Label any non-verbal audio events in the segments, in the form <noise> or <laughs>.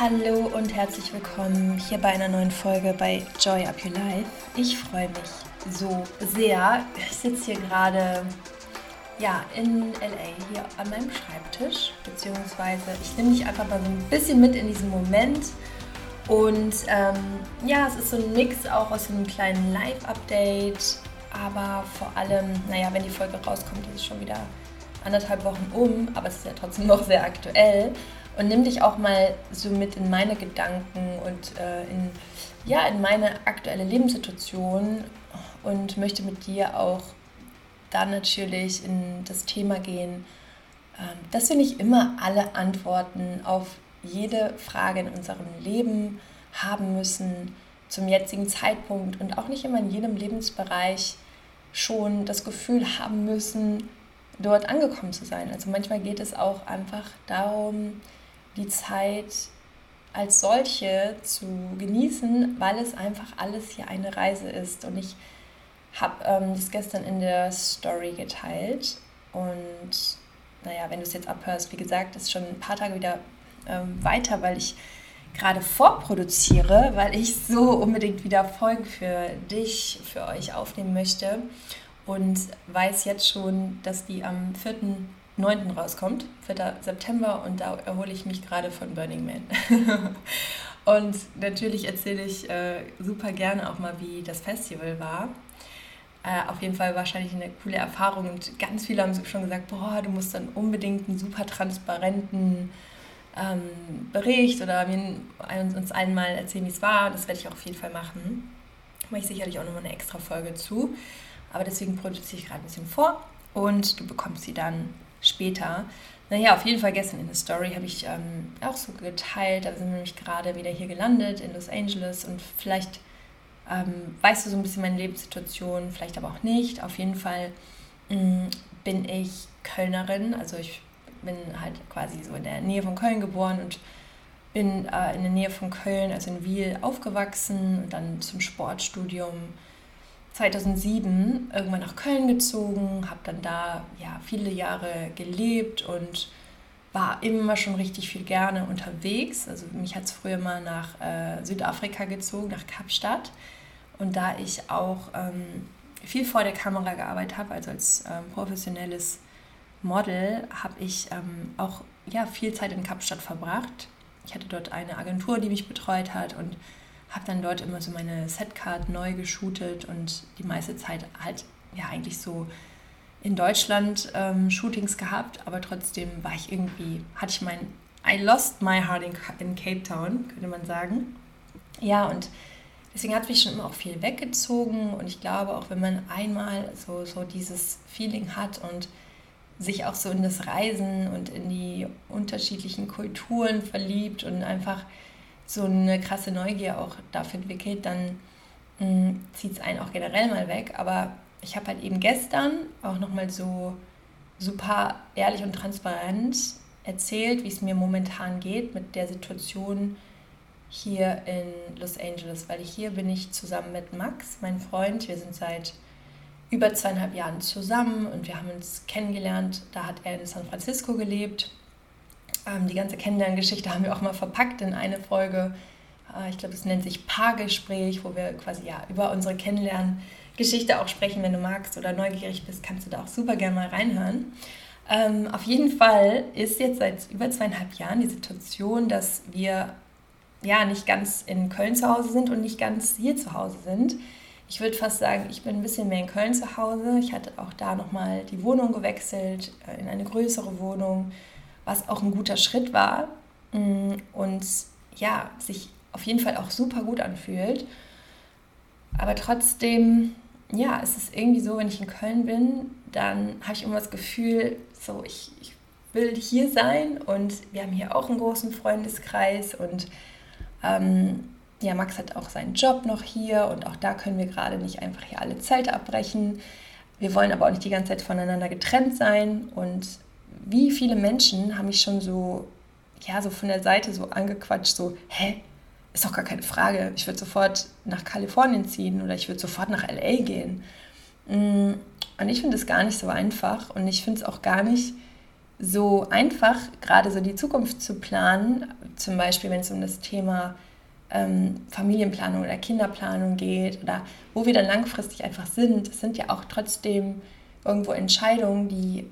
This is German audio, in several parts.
Hallo und herzlich willkommen hier bei einer neuen Folge bei Joy Up Your Life. Ich freue mich so sehr. Ich sitze hier gerade ja, in LA hier an meinem Schreibtisch, beziehungsweise ich nehme dich einfach mal so ein bisschen mit in diesen Moment. Und ähm, ja, es ist so ein Mix auch aus einem kleinen Live-Update, aber vor allem, naja, wenn die Folge rauskommt, ist es schon wieder anderthalb Wochen um, aber es ist ja trotzdem noch sehr aktuell. Und nimm dich auch mal so mit in meine Gedanken und äh, in, ja, in meine aktuelle Lebenssituation und möchte mit dir auch dann natürlich in das Thema gehen, ähm, dass wir nicht immer alle Antworten auf jede Frage in unserem Leben haben müssen zum jetzigen Zeitpunkt und auch nicht immer in jedem Lebensbereich schon das Gefühl haben müssen, dort angekommen zu sein. Also manchmal geht es auch einfach darum, die Zeit als solche zu genießen, weil es einfach alles hier eine Reise ist. Und ich habe ähm, das gestern in der Story geteilt. Und naja, wenn du es jetzt abhörst, wie gesagt, ist schon ein paar Tage wieder ähm, weiter, weil ich gerade vorproduziere, weil ich so unbedingt wieder Folgen für dich, für euch aufnehmen möchte. Und weiß jetzt schon, dass die am 4. 9. rauskommt, 4. September, und da erhole ich mich gerade von Burning Man. <laughs> und natürlich erzähle ich äh, super gerne auch mal, wie das Festival war. Äh, auf jeden Fall wahrscheinlich eine coole Erfahrung und ganz viele haben schon gesagt, boah, du musst dann unbedingt einen super transparenten ähm, Bericht oder mir, uns einmal erzählen, wie es war. Das werde ich auch auf jeden Fall machen. Mache ich sicherlich auch nochmal eine extra Folge zu. Aber deswegen produziere ich gerade ein bisschen vor und du bekommst sie dann später. Naja, auf jeden Fall gestern in der Story habe ich ähm, auch so geteilt. Da sind wir nämlich gerade wieder hier gelandet in Los Angeles und vielleicht ähm, weißt du so ein bisschen meine Lebenssituation, vielleicht aber auch nicht. Auf jeden Fall mh, mm, bin ich Kölnerin, also ich bin halt quasi so in der Nähe von Köln geboren und bin äh, in der Nähe von Köln, also in Wiel, aufgewachsen und dann zum Sportstudium 2007 irgendwann nach Köln gezogen, habe dann da ja viele Jahre gelebt und war immer schon richtig viel gerne unterwegs. Also mich hat es früher mal nach äh, Südafrika gezogen, nach Kapstadt. Und da ich auch ähm, viel vor der Kamera gearbeitet habe, also als ähm, professionelles Model, habe ich ähm, auch ja, viel Zeit in Kapstadt verbracht. Ich hatte dort eine Agentur, die mich betreut hat und habe dann dort immer so meine Setcard neu geshootet und die meiste Zeit halt ja eigentlich so in Deutschland ähm, Shootings gehabt, aber trotzdem war ich irgendwie, hatte ich mein, I lost my heart in, in Cape Town, könnte man sagen. Ja, und deswegen hat mich schon immer auch viel weggezogen und ich glaube auch, wenn man einmal so, so dieses Feeling hat und sich auch so in das Reisen und in die unterschiedlichen Kulturen verliebt und einfach so eine krasse Neugier auch dafür entwickelt, dann mm, zieht es einen auch generell mal weg. Aber ich habe halt eben gestern auch nochmal so super ehrlich und transparent erzählt, wie es mir momentan geht mit der Situation hier in Los Angeles, weil hier bin ich zusammen mit Max, mein Freund. Wir sind seit über zweieinhalb Jahren zusammen und wir haben uns kennengelernt. Da hat er in San Francisco gelebt ähm, die ganze Kennenlerngeschichte haben wir auch mal verpackt in eine Folge. Äh, ich glaube, es nennt sich Paargespräch, wo wir quasi ja über unsere Kennenlerngeschichte auch sprechen. Wenn du magst oder neugierig bist, kannst du da auch super gerne mal reinhören. Ähm, auf jeden Fall ist jetzt seit über zweieinhalb Jahren die Situation, dass wir ja nicht ganz in Köln zu Hause sind und nicht ganz hier zu Hause sind. Ich würde fast sagen, ich bin ein bisschen mehr in Köln zu Hause. Ich hatte auch da nochmal die Wohnung gewechselt, äh, in eine größere Wohnung was auch ein guter Schritt war mm, und ja, sich auf jeden Fall auch super gut anfühlt. Aber trotzdem, ja, es ist irgendwie so, wenn ich in Köln bin, dann habe ich immer das Gefühl, so, ich, ich will hier sein und wir haben hier auch einen großen Freundeskreis und ähm, ja, Max hat auch seinen Job noch hier und auch da können wir gerade nicht einfach hier alle Zeit abbrechen. Wir wollen aber auch nicht die ganze Zeit voneinander getrennt sein und wie viele Menschen haben mich schon so, ja, so von der Seite so angequatscht, so, hä, ist doch gar keine Frage, ich würde sofort nach Kalifornien ziehen oder ich würde sofort nach LA gehen. Mm, Und ich finde es gar nicht so einfach und ich finde es auch gar nicht so einfach, gerade so die Zukunft zu planen. Zum Beispiel, wenn es um das Thema ähm, Familienplanung oder Kinderplanung geht oder wo wir dann langfristig einfach sind. Das sind ja auch trotzdem irgendwo Entscheidungen, die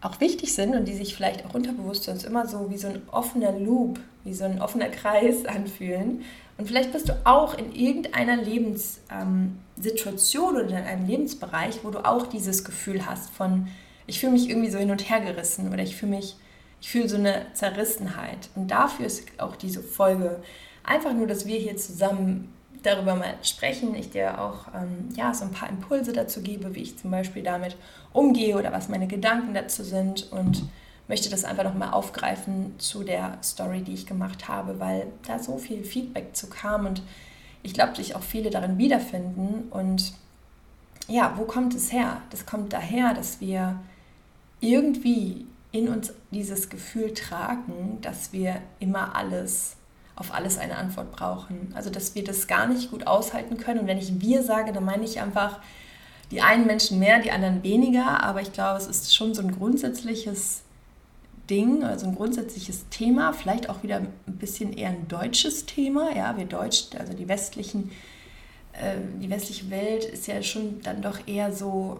auch wichtig sind und die sich vielleicht auch unterbewusst sonst immer so wie so ein offener Loop, wie so ein offener Kreis <laughs> anfühlen. Und vielleicht bist du auch in irgendeiner Lebenssituation ähm, oder in einem Lebensbereich, wo du auch dieses Gefühl hast von, ich fühle mich irgendwie so hin und her gerissen oder ich fühle mich, ich fühle so eine Zerrissenheit. Und dafür ist auch diese Folge einfach nur, dass wir hier zusammen darüber mal sprechen, ich dir auch ähm, ja, so ein paar Impulse dazu gebe, wie ich zum Beispiel damit umgehe oder was meine Gedanken dazu sind und möchte das einfach nochmal aufgreifen zu der Story, die ich gemacht habe, weil da so viel Feedback zu kam und ich glaube, sich auch viele darin wiederfinden. Und ja, wo kommt es her? Das kommt daher, dass wir irgendwie in uns dieses Gefühl tragen, dass wir immer alles auf alles eine Antwort brauchen. Also dass wir das gar nicht gut aushalten können. Und wenn ich wir sage, dann meine ich einfach die einen Menschen mehr, die anderen weniger. Aber ich glaube, es ist schon so ein grundsätzliches Ding, also ein grundsätzliches Thema, vielleicht auch wieder ein bisschen eher ein deutsches Thema. Ja, wir Deutsch, also die westlichen, äh, die westliche Welt ist ja schon dann doch eher so,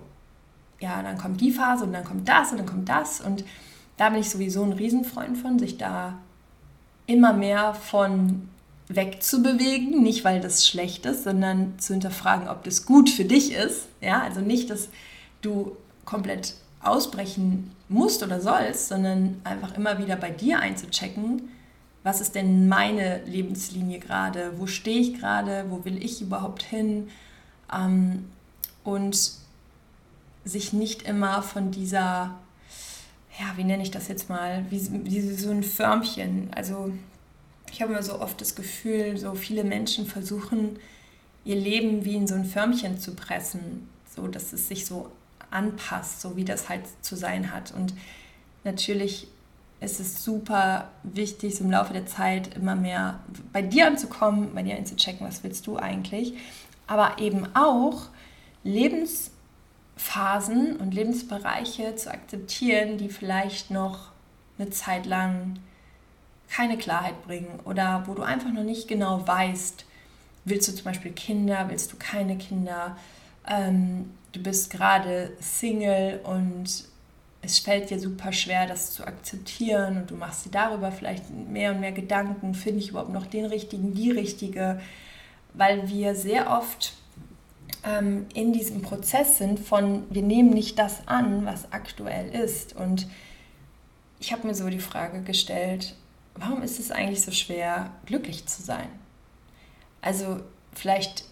ja, dann kommt die Phase und dann kommt das und dann kommt das. Und da bin ich sowieso ein Riesenfreund von, sich da immer mehr von wegzubewegen, nicht weil das schlecht ist, sondern zu hinterfragen, ob das gut für dich ist. Ja, also nicht, dass du komplett ausbrechen musst oder sollst, sondern einfach immer wieder bei dir einzuchecken, was ist denn meine Lebenslinie gerade, wo stehe ich gerade, wo will ich überhaupt hin ähm, und sich nicht immer von dieser ja, wie nenne ich das jetzt mal, wie, wie so ein Förmchen. Also ich habe immer so oft das Gefühl, so viele Menschen versuchen, ihr Leben wie in so ein Förmchen zu pressen, so dass es sich so anpasst, so wie das halt zu sein hat. Und natürlich ist es super wichtig, so im Laufe der Zeit immer mehr bei dir anzukommen, bei dir einzuchecken, was willst du eigentlich. Aber eben auch Lebens Phasen und Lebensbereiche zu akzeptieren, die vielleicht noch eine Zeit lang keine Klarheit bringen oder wo du einfach noch nicht genau weißt, willst du zum Beispiel Kinder, willst du keine Kinder, ähm, du bist gerade Single und es fällt dir super schwer, das zu akzeptieren und du machst dir darüber vielleicht mehr und mehr Gedanken, finde ich überhaupt noch den richtigen, die richtige, weil wir sehr oft ähm, in diesem Prozess sind von, wir nehmen nicht das an, was aktuell ist. Und ich habe mir so die Frage gestellt, warum ist es eigentlich so schwer, glücklich zu sein? Also vielleicht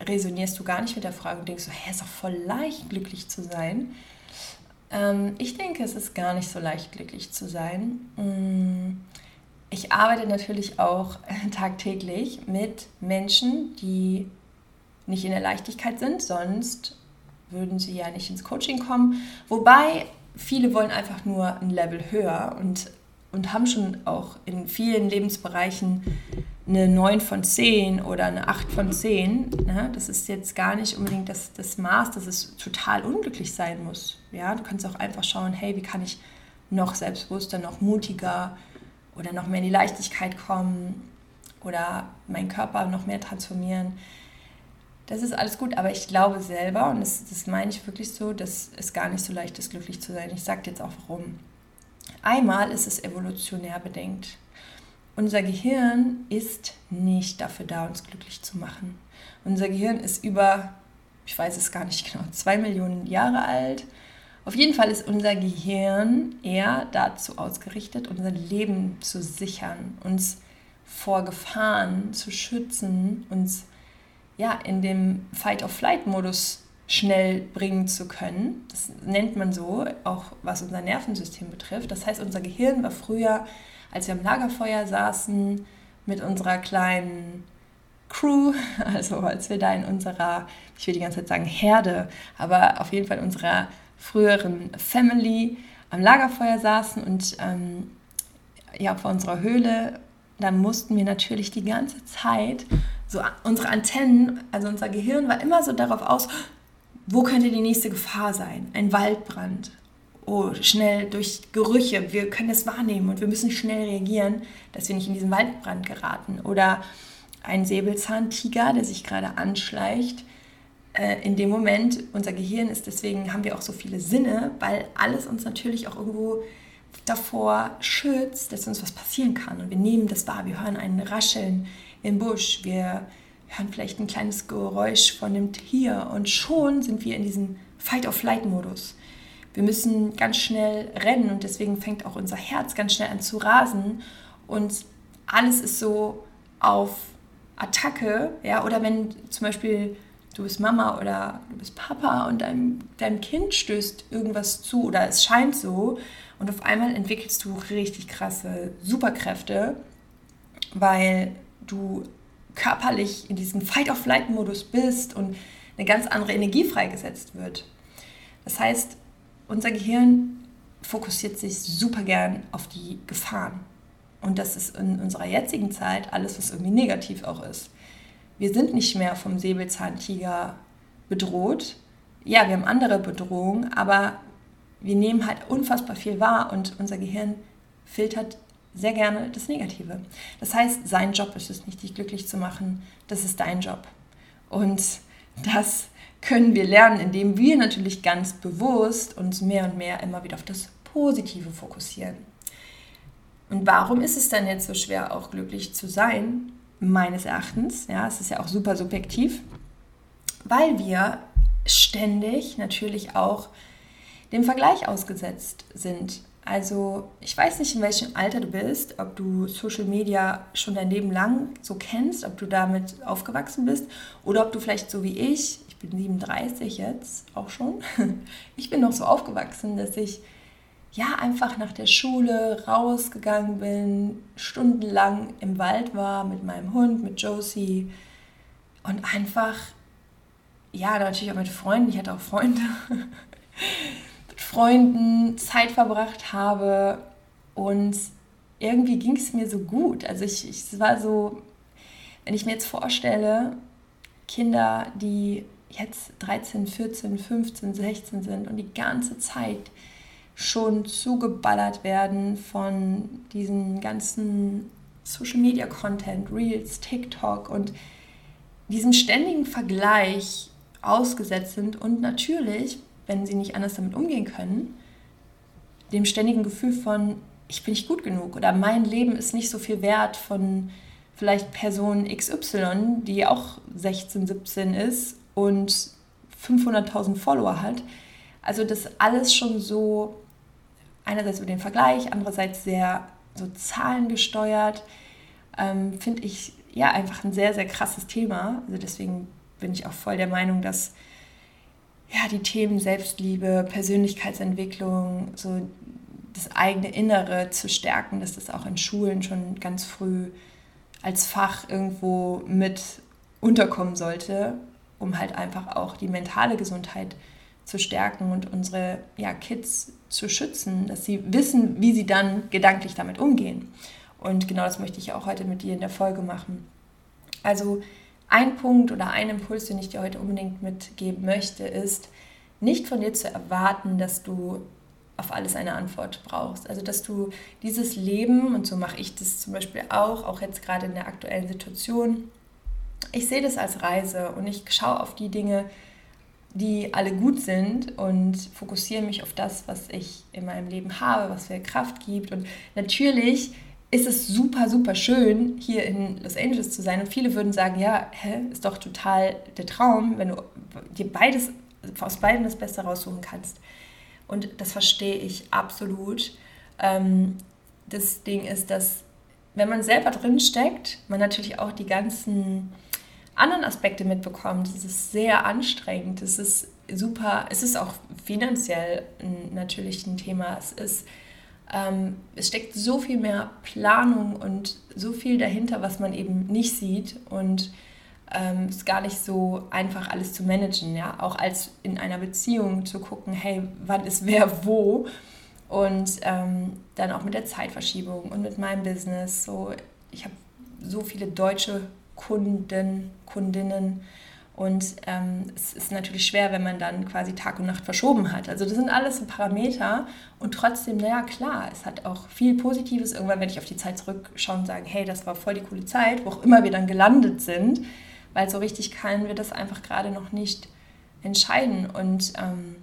resonierst du gar nicht mit der Frage und denkst so, hä, ist doch voll leicht, glücklich zu sein. Ähm, ich denke, es ist gar nicht so leicht, glücklich zu sein. Mm, ich arbeite natürlich auch <laughs> tagtäglich mit Menschen, die nicht in der Leichtigkeit sind, sonst würden sie ja nicht ins Coaching kommen. Wobei viele wollen einfach nur ein Level höher und, und haben schon auch in vielen Lebensbereichen eine 9 von 10 oder eine 8 von 10. Ne? Das ist jetzt gar nicht unbedingt das, das Maß, dass es total unglücklich sein muss. Ja? Du kannst auch einfach schauen, hey, wie kann ich noch selbstbewusster, noch mutiger oder noch mehr in die Leichtigkeit kommen oder meinen Körper noch mehr transformieren das ist alles gut, aber ich glaube selber, und das, das meine ich wirklich so, dass es gar nicht so leicht ist, glücklich zu sein. Ich sage jetzt auch warum. Einmal ist es evolutionär bedingt. Unser Gehirn ist nicht dafür da, uns glücklich zu machen. Unser Gehirn ist über, ich weiß es gar nicht genau, zwei Millionen Jahre alt. Auf jeden Fall ist unser Gehirn eher dazu ausgerichtet, unser Leben zu sichern, uns vor Gefahren zu schützen, uns ja, in dem Fight-of-Flight-Modus schnell bringen zu können. Das nennt man so, auch was unser Nervensystem betrifft. Das heißt, unser Gehirn war früher, als wir am Lagerfeuer saßen, mit unserer kleinen Crew, <laughs> also als wir da in unserer, ich will die ganze Zeit sagen Herde, aber auf jeden Fall unserer früheren Family am Lagerfeuer saßen und ähm, ja, vor unserer Höhle, dann mussten wir natürlich die ganze Zeit so unsere Antennen, also unser Gehirn war immer so darauf aus, wo könnte die nächste Gefahr sein? Ein Waldbrand. Oh, schnell durch Gerüche. Wir können es wahrnehmen und wir müssen schnell reagieren, dass wir nicht in diesen Waldbrand geraten. Oder ein Säbelzahntiger, der sich gerade anschleicht. Äh, in dem Moment, unser Gehirn ist deswegen, haben wir auch so viele Sinne, weil alles uns natürlich auch irgendwo davor schützt, dass uns was passieren kann. Und wir nehmen das wahr. Wir hören ein Rascheln im Busch. Wir hören vielleicht ein kleines Geräusch von einem Tier und schon sind wir in diesem Fight-of-Flight-Modus. Wir müssen ganz schnell rennen und deswegen fängt auch unser Herz ganz schnell an zu rasen und alles ist so auf Attacke, ja, oder wenn zum Beispiel du bist Mama oder du bist Papa und deinem, deinem Kind stößt irgendwas zu oder es scheint so und auf einmal entwickelst du richtig krasse Superkräfte, weil du körperlich in diesem Fight-of-Flight-Modus bist und eine ganz andere Energie freigesetzt wird. Das heißt, unser Gehirn fokussiert sich super gern auf die Gefahren. Und das ist in unserer jetzigen Zeit alles, was irgendwie negativ auch ist. Wir sind nicht mehr vom Säbelzahntiger bedroht. Ja, wir haben andere Bedrohungen, aber wir nehmen halt unfassbar viel wahr und unser Gehirn filtert sehr gerne das Negative. Das heißt, sein Job ist es nicht, dich glücklich zu machen, das ist dein Job. Und das können wir lernen, indem wir natürlich ganz bewusst uns mehr und mehr immer wieder auf das Positive fokussieren. Und warum ist es dann jetzt so schwer, auch glücklich zu sein? Meines Erachtens, ja, es ist ja auch super subjektiv, weil wir ständig natürlich auch dem Vergleich ausgesetzt sind. Also ich weiß nicht, in welchem Alter du bist, ob du Social Media schon dein Leben lang so kennst, ob du damit aufgewachsen bist oder ob du vielleicht so wie ich, ich bin 37 jetzt auch schon, <laughs> ich bin noch so aufgewachsen, dass ich ja einfach nach der Schule rausgegangen bin, stundenlang im Wald war mit meinem Hund, mit Josie und einfach, ja, natürlich auch mit Freunden, ich hatte auch Freunde. <laughs> Freunden Zeit verbracht habe und irgendwie ging es mir so gut. Also ich, ich es war so, wenn ich mir jetzt vorstelle, Kinder, die jetzt 13, 14, 15, 16 sind und die ganze Zeit schon zugeballert werden von diesen ganzen Social Media Content, Reels, TikTok und diesem ständigen Vergleich ausgesetzt sind und natürlich wenn sie nicht anders damit umgehen können, dem ständigen Gefühl von, ich bin nicht gut genug oder mein Leben ist nicht so viel wert von vielleicht Person XY, die auch 16, 17 ist und 500.000 Follower hat. Also das alles schon so einerseits über den Vergleich, andererseits sehr so zahlengesteuert, ähm, finde ich ja einfach ein sehr, sehr krasses Thema. Also deswegen bin ich auch voll der Meinung, dass ja, die Themen Selbstliebe, Persönlichkeitsentwicklung, so das eigene Innere zu stärken, dass das auch in Schulen schon ganz früh als Fach irgendwo mit unterkommen sollte, um halt einfach auch die mentale Gesundheit zu stärken und unsere ja, Kids zu schützen, dass sie wissen, wie sie dann gedanklich damit umgehen. Und genau das möchte ich auch heute mit dir in der Folge machen. Also ein Punkt oder ein Impuls, den ich dir heute unbedingt mitgeben möchte, ist, nicht von dir zu erwarten, dass du auf alles eine Antwort brauchst. Also dass du dieses Leben, und so mache ich das zum Beispiel auch, auch jetzt gerade in der aktuellen Situation, ich sehe das als Reise und ich schaue auf die Dinge, die alle gut sind und fokussiere mich auf das, was ich in meinem Leben habe, was mir Kraft gibt. Und natürlich ist es super, super schön, hier in Los Angeles zu sein. Und viele würden sagen, ja, hä, ist doch total der Traum, wenn du dir beides, aus beiden das Beste raussuchen kannst. Und das verstehe ich absolut. Ähm, das Ding ist, dass wenn man selber drin steckt, man natürlich auch die ganzen anderen Aspekte mitbekommt. Es ist sehr anstrengend. Es ist super, es ist auch finanziell natürlich ein Thema. Es ist ähm, es steckt so viel mehr Planung und so viel dahinter, was man eben nicht sieht und ähm, ist gar nicht so einfach alles zu managen, ja, auch als in einer Beziehung zu gucken, hey, wann ist wer wo? Und ähm, dann auch mit der Zeitverschiebung und mit meinem Business, so ich habe so viele deutsche Kunden, Kundinnen Und ähm, es ist natürlich schwer, wenn man dann quasi Tag und Nacht verschoben hat. Also das sind alles so Parameter und trotzdem, naja, klar, es hat auch viel Positives. Irgendwann werde ich auf die Zeit zurückschauen und sagen, hey, das war voll die coole Zeit, wo auch immer wir dann gelandet sind, weil so richtig können wir das einfach gerade noch nicht entscheiden. Und ähm,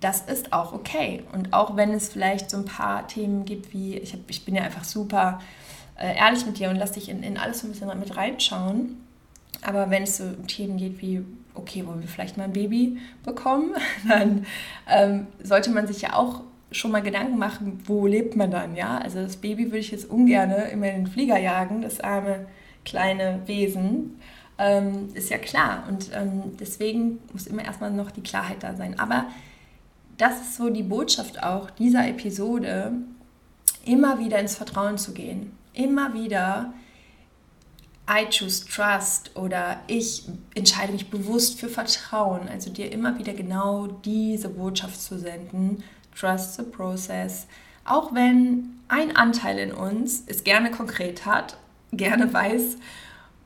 das ist auch okay. Und auch wenn es vielleicht so ein paar Themen gibt, wie ich, hab, ich bin ja einfach super äh, ehrlich mit dir und lass dich in, in alles so ein bisschen mit reinschauen aber wenn es so um Themen geht wie, okay, wollen wir vielleicht mal ein Baby bekommen, <laughs> dann ähm, sollte man sich ja auch schon mal Gedanken machen, wo lebt man dann, ja? Also das Baby würde ich jetzt ungern immer in den Flieger jagen, das arme kleine Wesen, ähm, ist ja klar. Und ähm, deswegen muss immer erstmal noch die Klarheit da sein. Aber das ist so die Botschaft auch dieser Episode, immer wieder ins Vertrauen zu gehen. Immer wieder I choose trust oder ich entscheide mich bewusst für Vertrauen. Also dir immer wieder genau diese Botschaft zu senden. Trust the process. Auch wenn ein Anteil in uns es gerne konkret hat, gerne weiß,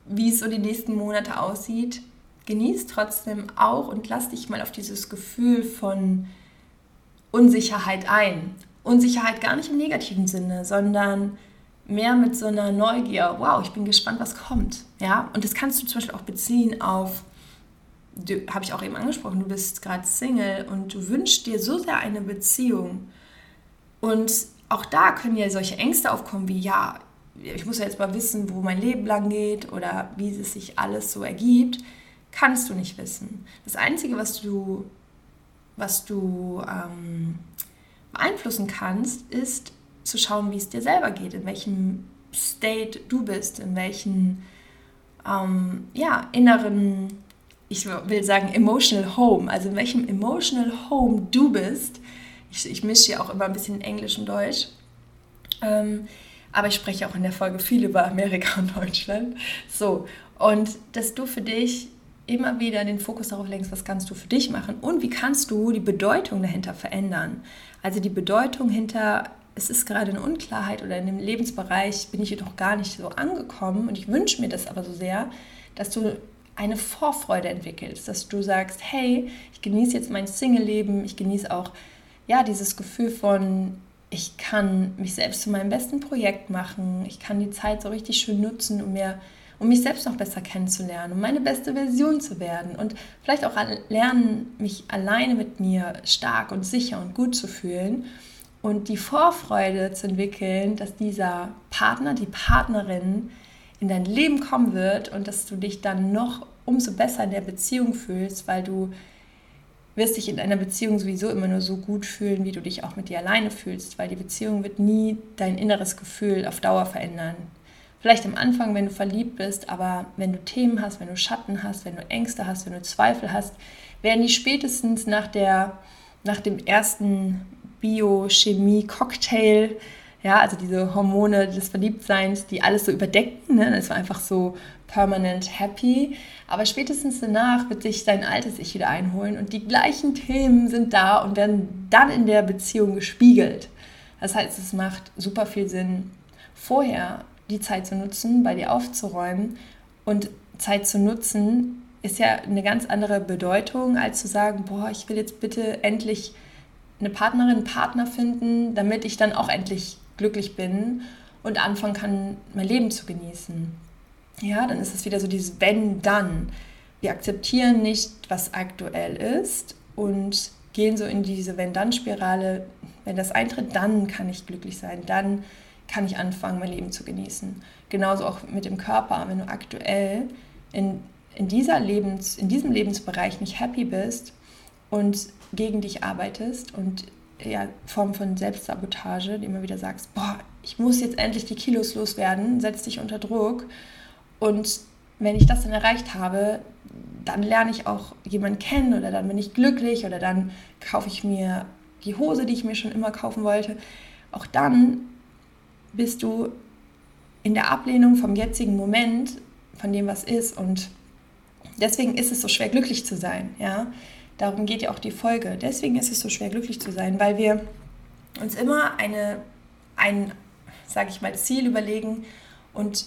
wie es so die nächsten Monate aussieht, genieß trotzdem auch und lass dich mal auf dieses Gefühl von Unsicherheit ein. Unsicherheit gar nicht im negativen Sinne, sondern mehr mit so einer Neugier, wow, ich bin gespannt, was kommt. Ja? Und das kannst du zum Beispiel auch beziehen auf, habe ich auch eben angesprochen, du bist gerade Single und du wünschst dir so sehr eine Beziehung. Und auch da können ja solche Ängste aufkommen wie, ja, ich muss ja jetzt mal wissen, wo mein Leben lang geht oder wie es sich alles so ergibt, kannst du nicht wissen. Das Einzige, was du, was du ähm, beeinflussen kannst, ist, zu schauen, wie es dir selber geht, in welchem State du bist, in welchem ähm, ja, inneren, ich will sagen emotional home, also in welchem emotional home du bist. Ich, ich mische ja auch immer ein bisschen Englisch und Deutsch. Ähm, aber ich spreche auch in der Folge viel über Amerika und Deutschland. So, und dass du für dich immer wieder den Fokus darauf lenkst, was kannst du für dich machen und wie kannst du die Bedeutung dahinter verändern. Also die Bedeutung hinter es ist gerade eine Unklarheit oder in dem Lebensbereich bin ich jedoch gar nicht so angekommen und ich wünsche mir das aber so sehr, dass du eine Vorfreude entwickelst, dass du sagst, hey, ich genieße jetzt mein Single-Leben, ich genieße auch ja dieses Gefühl von, ich kann mich selbst zu meinem besten Projekt machen, ich kann die Zeit so richtig schön nutzen, um mir um mich selbst noch besser kennenzulernen, um meine beste Version zu werden und vielleicht auch lernen, mich alleine mit mir stark und sicher und gut zu fühlen und die Vorfreude zu entwickeln, dass dieser Partner, die Partnerin in dein Leben kommen wird und dass du dich dann noch umso besser in der Beziehung fühlst, weil du wirst dich in einer Beziehung sowieso immer nur so gut fühlen, wie du dich auch mit dir alleine fühlst, weil die Beziehung wird nie dein inneres Gefühl auf Dauer verändern. Vielleicht am Anfang, wenn du verliebt bist, aber wenn du Themen hast, wenn du Schatten hast, wenn du Ängste hast, wenn du Zweifel hast, werden die spätestens nach, der, nach dem ersten Biochemie-Cocktail, ja, also diese Hormone des Verliebtseins, die alles so überdecken. Ne? Das war einfach so permanent happy. Aber spätestens danach wird sich dein altes Ich wieder einholen und die gleichen Themen sind da und werden dann in der Beziehung gespiegelt. Das heißt, es macht super viel Sinn, vorher die Zeit zu nutzen, bei dir aufzuräumen. Und Zeit zu nutzen ist ja eine ganz andere Bedeutung, als zu sagen, boah, ich will jetzt bitte endlich eine Partnerin, einen Partner finden, damit ich dann auch endlich glücklich bin und anfangen kann, mein Leben zu genießen. Ja, dann ist es wieder so dieses Wenn, dann. Wir akzeptieren nicht, was aktuell ist und gehen so in diese Wenn-Dann-Spirale. Wenn das eintritt, dann kann ich glücklich sein, dann kann ich anfangen, mein Leben zu genießen. Genauso auch mit dem Körper. Wenn du aktuell in, in, dieser Lebens, in diesem Lebensbereich nicht happy bist und gegen dich arbeitest und ja, Form von Selbstsabotage, die immer wieder sagst, boah, ich muss jetzt endlich die Kilos loswerden, setz dich unter Druck. Und wenn ich das dann erreicht habe, dann lerne ich auch jemanden kennen oder dann bin ich glücklich oder dann kaufe ich mir die Hose, die ich mir schon immer kaufen wollte. Auch dann bist du in der Ablehnung vom jetzigen Moment, von dem, was ist. Und deswegen ist es so schwer, glücklich zu sein. Ja? Darum geht ja auch die Folge. Deswegen ist es so schwer, glücklich zu sein, weil wir uns immer eine, ein, sage ich mal, Ziel überlegen und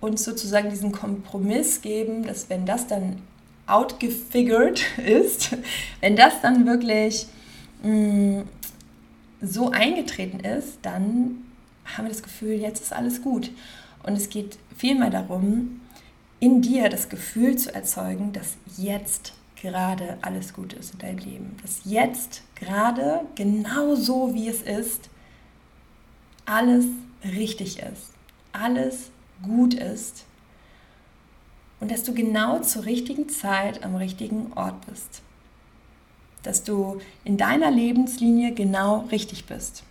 uns sozusagen diesen Kompromiss geben, dass wenn das dann outgefigured <laughs> ist, wenn das dann wirklich mh, mm, so eingetreten ist, dann haben wir das Gefühl, jetzt ist alles gut. Und es geht vielmehr darum, in dir das Gefühl zu erzeugen, dass jetzt gerade alles gut ist in deinem Leben. Dass jetzt gerade genau so, wie es ist, alles richtig ist. Alles gut ist. Und dass du genau zur richtigen Zeit am richtigen Ort bist. Dass du in deiner Lebenslinie genau richtig bist.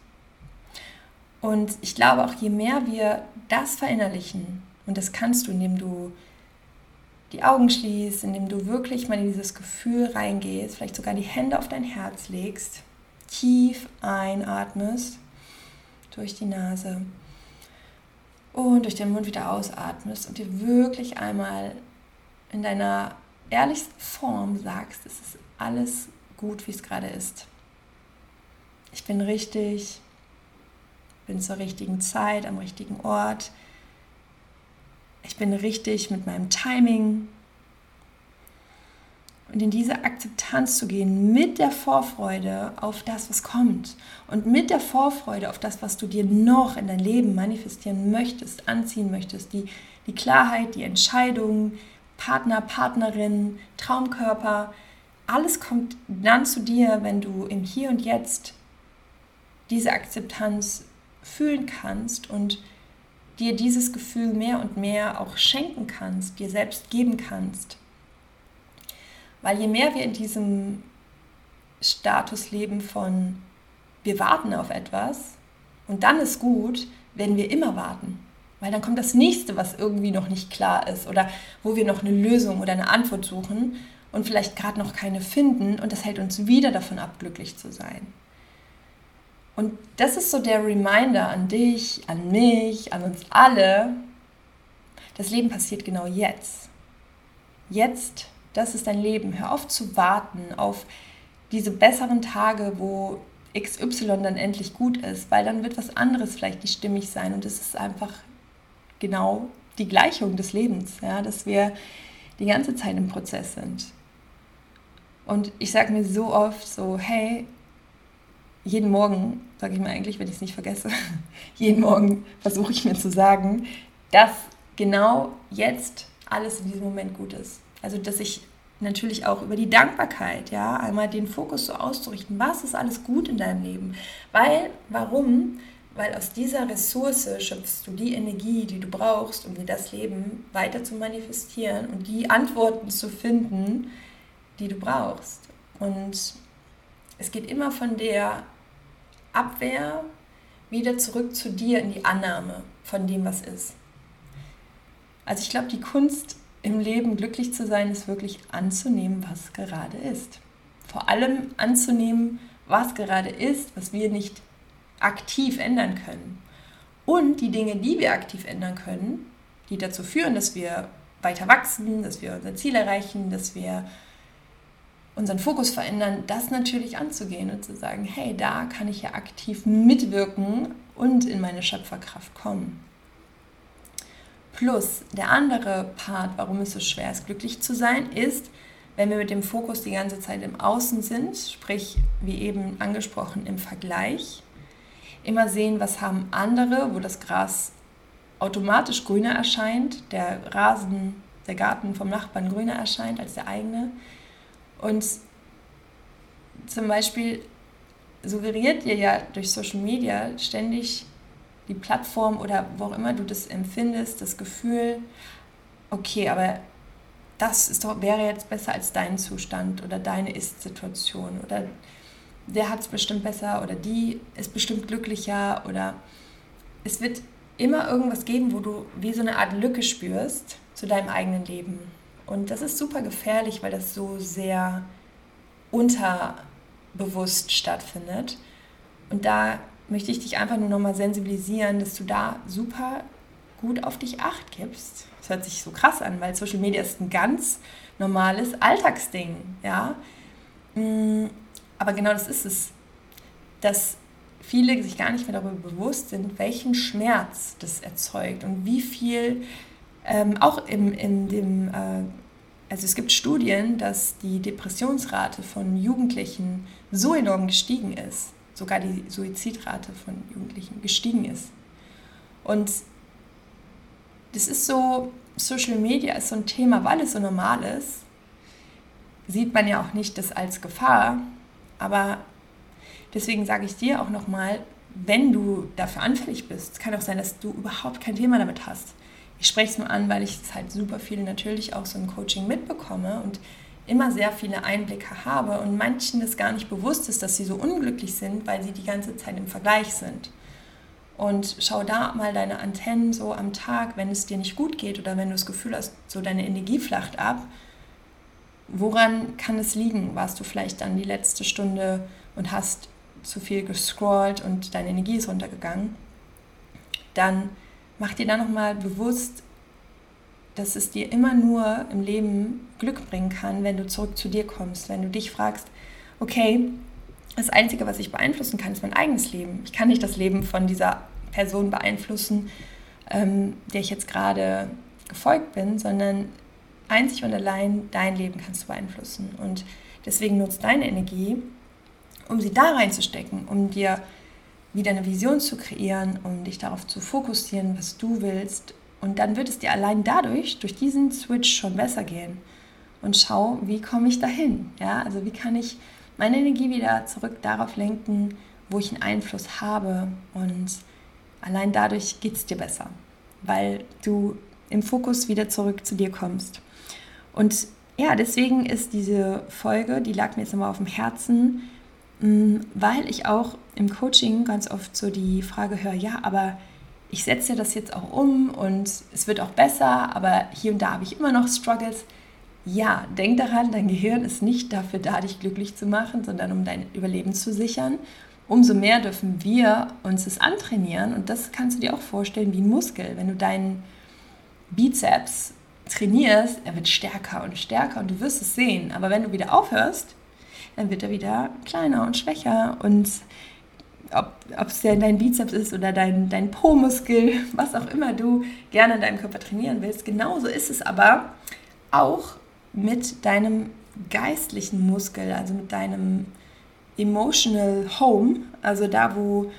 Und ich glaube auch, je mehr wir das verinnerlichen, und das kannst du, indem du die Augen schließt, indem du wirklich mal in dieses Gefühl reingehst, vielleicht sogar die Hände auf dein Herz legst, tief einatmest durch die Nase und durch den Mund wieder ausatmest und dir wirklich einmal in deiner ehrlichsten Form sagst, es ist alles gut, wie es gerade ist. Ich bin richtig, bin zur richtigen Zeit, am richtigen Ort bin richtig mit meinem Timing. Und in diese Akzeptanz zu gehen mit der Vorfreude auf das, was kommt. Und mit der Vorfreude auf das, was du dir noch in dein Leben manifestieren möchtest, anziehen möchtest. Die, die Klarheit, die Entscheidung, Partner, Partnerin, Traumkörper. Alles kommt dann zu dir, wenn du im Hier und Jetzt diese Akzeptanz fühlen kannst und dir dieses Gefühl mehr und mehr auch schenken kannst, dir selbst geben kannst. Weil je mehr wir in diesem Status leben von wir warten auf etwas und dann ist gut, werden wir immer warten. Weil dann kommt das nächste, was irgendwie noch nicht klar ist oder wo wir noch eine Lösung oder eine Antwort suchen und vielleicht gerade noch keine finden und das hält uns wieder davon ab, glücklich zu sein. Und das ist so der Reminder an dich, an mich, an uns alle. Das Leben passiert genau jetzt. Jetzt, das ist dein Leben. Hör auf zu warten auf diese besseren Tage, wo XY dann endlich gut ist, weil dann wird was anderes vielleicht nicht stimmig sein. Und es ist einfach genau die Gleichung des Lebens, ja, dass wir die ganze Zeit im Prozess sind. Und ich sage mir so oft so, hey, jeden Morgen, sage ich mal eigentlich, wenn ich es nicht vergesse, <laughs> jeden Morgen versuche ich mir zu sagen, dass genau jetzt alles in diesem Moment gut ist. Also, dass ich natürlich auch über die Dankbarkeit, ja, einmal den Fokus so auszurichten, was ist alles gut in deinem Leben? Weil, warum? Weil aus dieser Ressource schöpfst du die Energie, die du brauchst, um dir das Leben weiter zu manifestieren und die Antworten zu finden, die du brauchst. Und es geht immer von der Abwehr wieder zurück zu dir in die Annahme von dem, was ist. Also ich glaube, die Kunst im Leben glücklich zu sein, ist wirklich anzunehmen, was gerade ist. Vor allem anzunehmen, was gerade ist, was wir nicht aktiv ändern können. Und die Dinge, die wir aktiv ändern können, die dazu führen, dass wir weiter wachsen, dass wir unser Ziel erreichen, dass wir unseren Fokus verändern, das natürlich anzugehen und zu sagen, hey, da kann ich ja aktiv mitwirken und in meine Schöpferkraft kommen. Plus der andere Part, warum es so schwer ist, glücklich zu sein, ist, wenn wir mit dem Fokus die ganze Zeit im Außen sind, sprich, wie eben angesprochen, im Vergleich, immer sehen, was haben andere, wo das Gras automatisch grüner erscheint, der Rasen, der Garten vom Nachbarn grüner erscheint als der eigene, und zum Beispiel suggeriert dir ja durch Social Media ständig die Plattform oder wo auch immer du das empfindest, das Gefühl, okay, aber das ist doch, wäre jetzt besser als dein Zustand oder deine Ist-Situation oder der hat es bestimmt besser oder die ist bestimmt glücklicher oder es wird immer irgendwas geben, wo du wie so eine Art Lücke spürst zu deinem eigenen Leben. Und das ist super gefährlich, weil das so sehr unterbewusst stattfindet. Und da möchte ich dich einfach nur nochmal sensibilisieren, dass du da super gut auf dich acht gibst. Das hört sich so krass an, weil Social Media ist ein ganz normales Alltagsding, ja. Mm, aber genau das ist es, dass viele sich gar nicht mehr darüber bewusst sind, welchen Schmerz das erzeugt und wie viel Ähm, auch im, in dem, äh, also es gibt Studien, dass die Depressionsrate von Jugendlichen so enorm gestiegen ist, sogar die Suizidrate von Jugendlichen gestiegen ist. Und das ist so, Social Media ist so ein Thema, weil es so normal ist, sieht man ja auch nicht das als Gefahr, aber deswegen sage ich dir auch nochmal, wenn du dafür anfällig bist, es kann auch sein, dass du überhaupt kein Thema damit hast. Ich spreche es nur an, weil ich es halt super viel natürlich auch so im Coaching mitbekomme und immer sehr viele Einblicke habe und manchen das gar nicht bewusst ist, dass sie so unglücklich sind, weil sie die ganze Zeit im Vergleich sind. Und schau da mal deine Antennen so am Tag, wenn es dir nicht gut geht oder wenn du das Gefühl hast, so deine Energie flacht ab. Woran kann es liegen? Warst du vielleicht dann die letzte Stunde und hast zu viel gescrollt und deine Energie ist runtergegangen, dann mach dir dann nochmal bewusst, dass es dir immer nur im Leben Glück bringen kann, wenn du zurück zu dir kommst, wenn du dich fragst, okay, das Einzige, was ich beeinflussen kann, ist mein eigenes Leben. Ich kann nicht das Leben von dieser Person beeinflussen, ähm, der ich jetzt gerade gefolgt bin, sondern einzig und allein dein Leben kannst du beeinflussen. Und deswegen nutzt deine Energie, um sie da reinzustecken, um dir wieder eine Vision zu kreieren, um dich darauf zu fokussieren, was du willst. Und dann wird es dir allein dadurch, durch diesen Switch schon besser gehen. Und schau, wie komme ich dahin? Ja, also wie kann ich meine Energie wieder zurück darauf lenken, wo ich einen Einfluss habe. Und allein dadurch geht es dir besser, weil du im Fokus wieder zurück zu dir kommst. Und ja, deswegen ist diese Folge, die lag mir jetzt immer auf dem Herzen, weil ich auch im Coaching ganz oft so die Frage höre, ja, aber ich setze das jetzt auch um und es wird auch besser, aber hier und da habe ich immer noch Struggles. Ja, denk daran, dein Gehirn ist nicht dafür da, dich glücklich zu machen, sondern um dein Überleben zu sichern. Umso mehr dürfen wir uns das antrainieren und das kannst du dir auch vorstellen wie ein Muskel. Wenn du deinen Bizeps trainierst, er wird stärker und stärker und du wirst es sehen. Aber wenn du wieder aufhörst, dann wird er wieder kleiner und schwächer. Und ob es dein Bizeps ist oder dein, dein Po-Muskel, <laughs> was auch immer du gerne in deinem Körper trainieren willst, genauso ist es aber auch mit deinem geistlichen Muskel, also mit deinem Emotional Home, also da, wo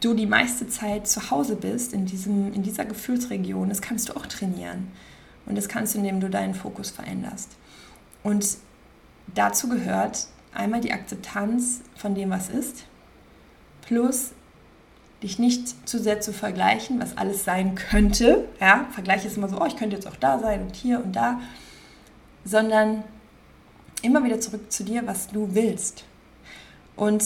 du die meiste Zeit zu Hause bist, in, diesem, in dieser Gefühlsregion, das kannst du auch trainieren. Und das kannst du, indem du deinen Fokus veränderst. Und dazu gehört einmal die Akzeptanz von dem, was ist, plus dich nicht zu sehr zu vergleichen, was alles sein könnte. Ja, Vergleich ist immer so, oh, ich könnte jetzt auch da sein und hier und da, sondern immer wieder zurück zu dir, was du willst. Und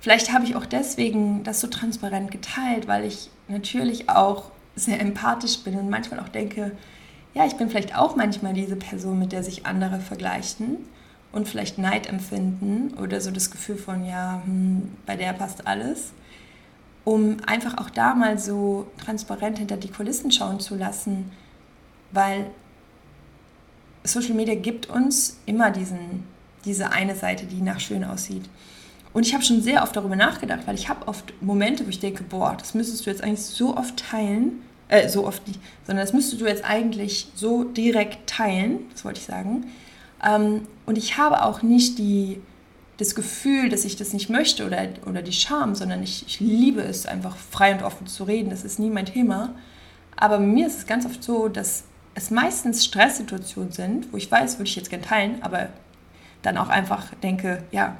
vielleicht habe ich auch deswegen das so transparent geteilt, weil ich natürlich auch sehr empathisch bin und manchmal auch denke, ja, ich bin vielleicht auch manchmal diese Person, mit der sich andere vergleichen und vielleicht Neid empfinden oder so das Gefühl von, ja, hm, bei der passt alles, um einfach auch da mal so transparent hinter die Kulissen schauen zu lassen, weil Social Media gibt uns immer diesen, diese eine Seite, die nach schön aussieht. Und ich habe schon sehr oft darüber nachgedacht, weil ich habe oft Momente, wo ich denke, boah, das müsstest du jetzt eigentlich so oft teilen, äh, so oft nicht, sondern das müsstest du jetzt eigentlich so direkt teilen, das wollte ich sagen, und ich habe auch nicht die, das Gefühl, dass ich das nicht möchte oder, oder die Scham, sondern ich, ich liebe es, einfach frei und offen zu reden. Das ist nie mein Thema. Aber bei mir ist es ganz oft so, dass es meistens Stresssituationen sind, wo ich weiß, würde ich jetzt gerne teilen, aber dann auch einfach denke, ja,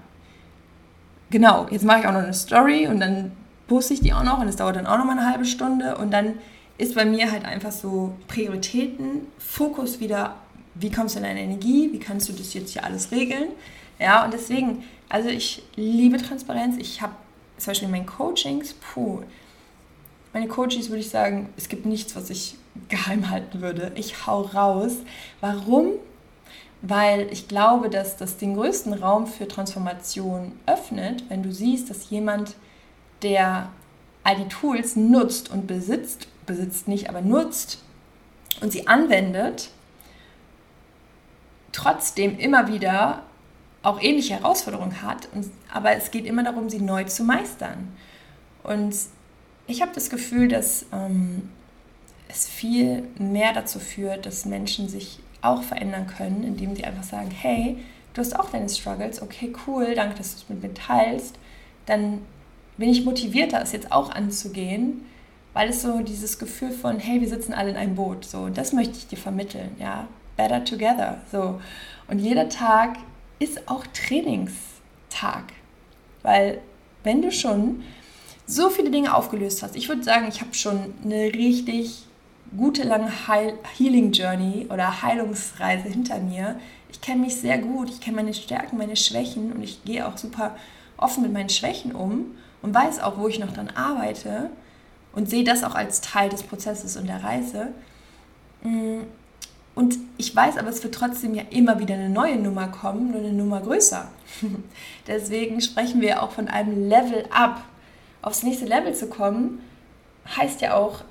genau, jetzt mache ich auch noch eine Story und dann poste ich die auch noch und es dauert dann auch noch mal eine halbe Stunde und dann ist bei mir halt einfach so Prioritäten, Fokus wieder wie kommst du in deine Energie, wie kannst du das jetzt hier alles regeln. Ja, und deswegen, also ich liebe Transparenz. Ich habe zum Beispiel in meinen Coachings, puh, meine Coaches würde ich sagen, es gibt nichts, was ich <laughs> geheim halten würde. Ich hau raus. Warum? Weil ich glaube, dass das den größten Raum für Transformation öffnet, wenn du siehst, dass jemand, der all die Tools nutzt und besitzt, besitzt nicht, aber nutzt und sie anwendet, trotzdem immer wieder auch ähnliche Herausforderungen hat, aber es geht immer darum, sie neu zu meistern. Und ich habe das Gefühl, dass ähm, es viel mehr dazu führt, dass Menschen sich auch verändern können, indem sie einfach sagen, hey, du hast auch deine Struggles, okay, cool, danke, dass du es mit mir teilst. Dann bin ich motivierter, es jetzt auch anzugehen, weil es so dieses Gefühl von, hey, wir sitzen alle in einem Boot, so, das möchte ich dir vermitteln, ja, better together, so. Und jeder Tag ist auch Trainingstag, weil wenn du schon so viele Dinge aufgelöst hast, ich würde sagen, ich habe schon eine richtig gute lange Heil Healing Journey oder Heilungsreise hinter mir. Ich kenne mich sehr gut, ich kenne meine Stärken, meine Schwächen und ich gehe auch super offen mit meinen Schwächen um und weiß auch, wo ich noch dran arbeite und sehe das auch als Teil des Prozesses und der Reise. Und ich weiß aber, es wird trotzdem ja immer wieder eine neue Nummer kommen, nur eine Nummer größer. <laughs> Deswegen sprechen wir auch von einem Level up. Aufs nächste Level zu kommen, heißt ja auch,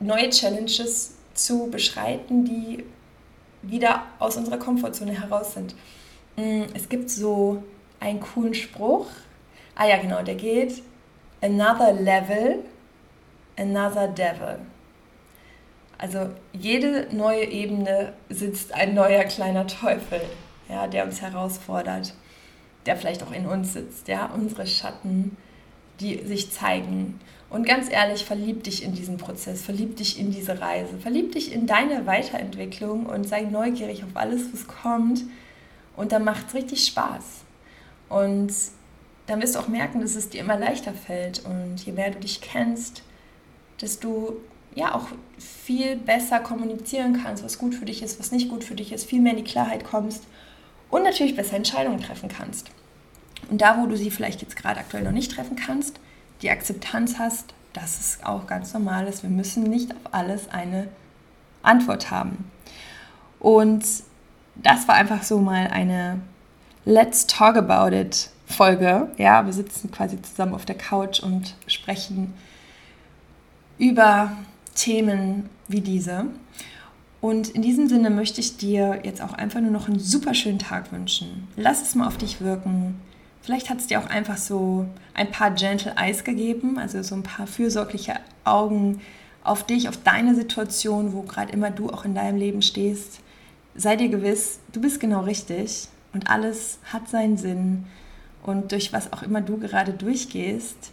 neue Challenges zu beschreiten, die wieder aus unserer Komfortzone heraus sind. Mm, es gibt so einen coolen Spruch. Ah ja, genau, der geht: Another level, another devil. Also jede neue Ebene sitzt ein neuer kleiner Teufel, ja, der uns herausfordert, der vielleicht auch in uns sitzt, ja, unsere Schatten, die sich zeigen. Und ganz ehrlich, verlieb dich in diesen Prozess, verlieb dich in diese Reise, verlieb dich in deine Weiterentwicklung und sei neugierig auf alles, was kommt. Und dann macht es richtig Spaß. Und dann wirst du auch merken, dass es dir immer leichter fällt. Und je mehr du dich kennst, desto ja auch viel besser kommunizieren kannst, was gut für dich ist, was nicht gut für dich ist, viel mehr in die Klarheit kommst und natürlich besser Entscheidungen treffen kannst. Und da, wo du sie vielleicht jetzt gerade aktuell noch nicht treffen kannst, die Akzeptanz hast, dass es auch ganz normal ist. Wir müssen nicht auf alles eine Antwort haben. Und das war einfach so mal eine Let's Talk About It Folge. Ja, wir sitzen quasi zusammen auf der Couch und sprechen über Themen wie diese. Und in diesem Sinne möchte ich dir jetzt auch einfach nur noch einen super schönen Tag wünschen. Lass es mal auf dich wirken. Vielleicht hat es dir auch einfach so ein paar Gentle Eyes gegeben, also so ein paar fürsorgliche Augen auf dich, auf deine Situation, wo gerade immer du auch in deinem Leben stehst. Sei dir gewiss, du bist genau richtig und alles hat seinen Sinn. Und durch was auch immer du gerade durchgehst,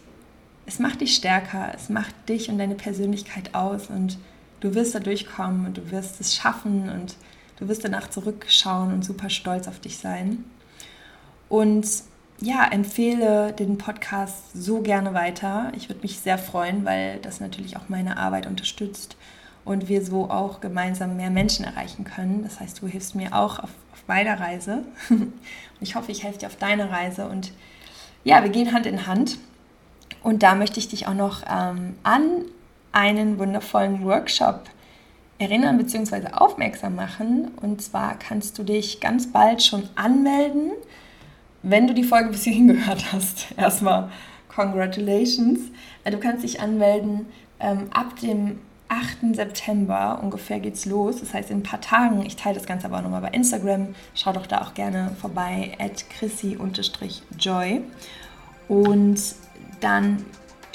es macht dich stärker, es macht dich und deine Persönlichkeit aus und du wirst da durchkommen und du wirst es schaffen und du wirst danach zurückschauen und super stolz auf dich sein. Und ja, empfehle den Podcast so gerne weiter. Ich würde mich sehr freuen, weil das natürlich auch meine Arbeit unterstützt und wir so auch gemeinsam mehr Menschen erreichen können. Das heißt, du hilfst mir auch auf, auf meiner Reise. <laughs> ich hoffe, ich helfe dir auf deiner Reise. Und ja, wir gehen Hand in Hand. Und da möchte ich dich auch noch ähm, an einen wundervollen Workshop erinnern bzw. aufmerksam machen. Und zwar kannst du dich ganz bald schon anmelden, wenn du die Folge bis hierhin gehört hast. <laughs> Erstmal congratulations. Du kannst dich anmelden ähm, ab dem 8. September ungefähr geht's los. Das heißt in ein paar Tagen. Ich teile das Ganze aber auch nochmal bei Instagram. Schau doch da auch gerne vorbei at chrissy-joy. Und dann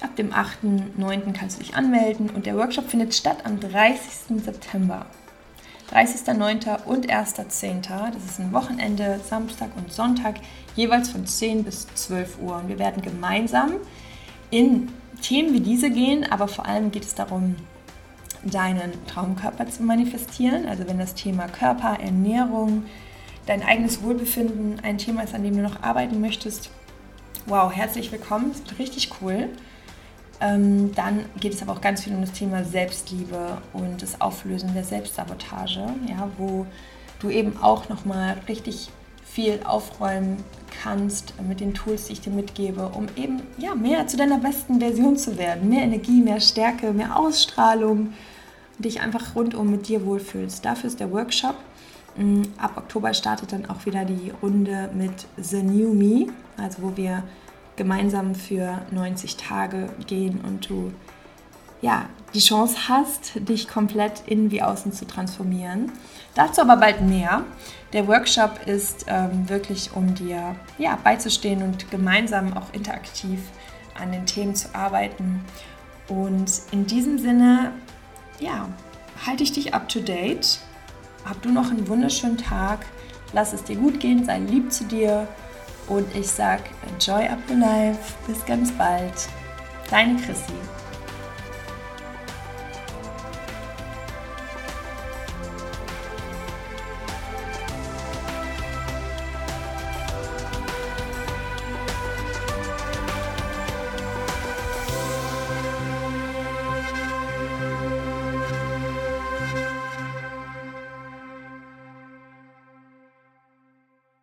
ab dem 8.9. kannst du dich anmelden und der Workshop findet statt am 30. September. 30.9. und 1.10. Das ist ein Wochenende, Samstag und Sonntag, jeweils von 10 bis 12 Uhr. Und wir werden gemeinsam in Themen wie diese gehen, aber vor allem geht es darum, deinen Traumkörper zu manifestieren. Also wenn das Thema Körper, Ernährung, dein eigenes Wohlbefinden ein Thema ist, an dem du noch arbeiten möchtest, wow, herzlich willkommen, es wird richtig cool. Ähm, dann geht es aber auch ganz viel um das Thema Selbstliebe und das Auflösen der Selbstsabotage, ja, wo du eben auch nochmal richtig viel aufräumen kannst mit den Tools, die ich dir mitgebe, um eben ja, mehr zu deiner besten Version zu werden. Mehr Energie, mehr Stärke, mehr Ausstrahlung und dich einfach rundum mit dir wohlfühlst. Dafür ist der Workshop. Mm, ab Oktober startet dann auch wieder die Runde mit The New Me, also wo wir gemeinsam für 90 Tage gehen und du ja, die Chance hast, dich komplett innen wie außen zu transformieren. Dazu aber bald mehr. Der Workshop ist ähm, wirklich, um dir ja, beizustehen und gemeinsam auch interaktiv an den Themen zu arbeiten. Und in diesem Sinne, ja, halte ich dich up to date. Hab du noch einen wunderschönen Tag. Lass es dir gut gehen, sei lieb zu dir. Und ich sag, enjoy up your life. Bis ganz bald. Deine Chrissy.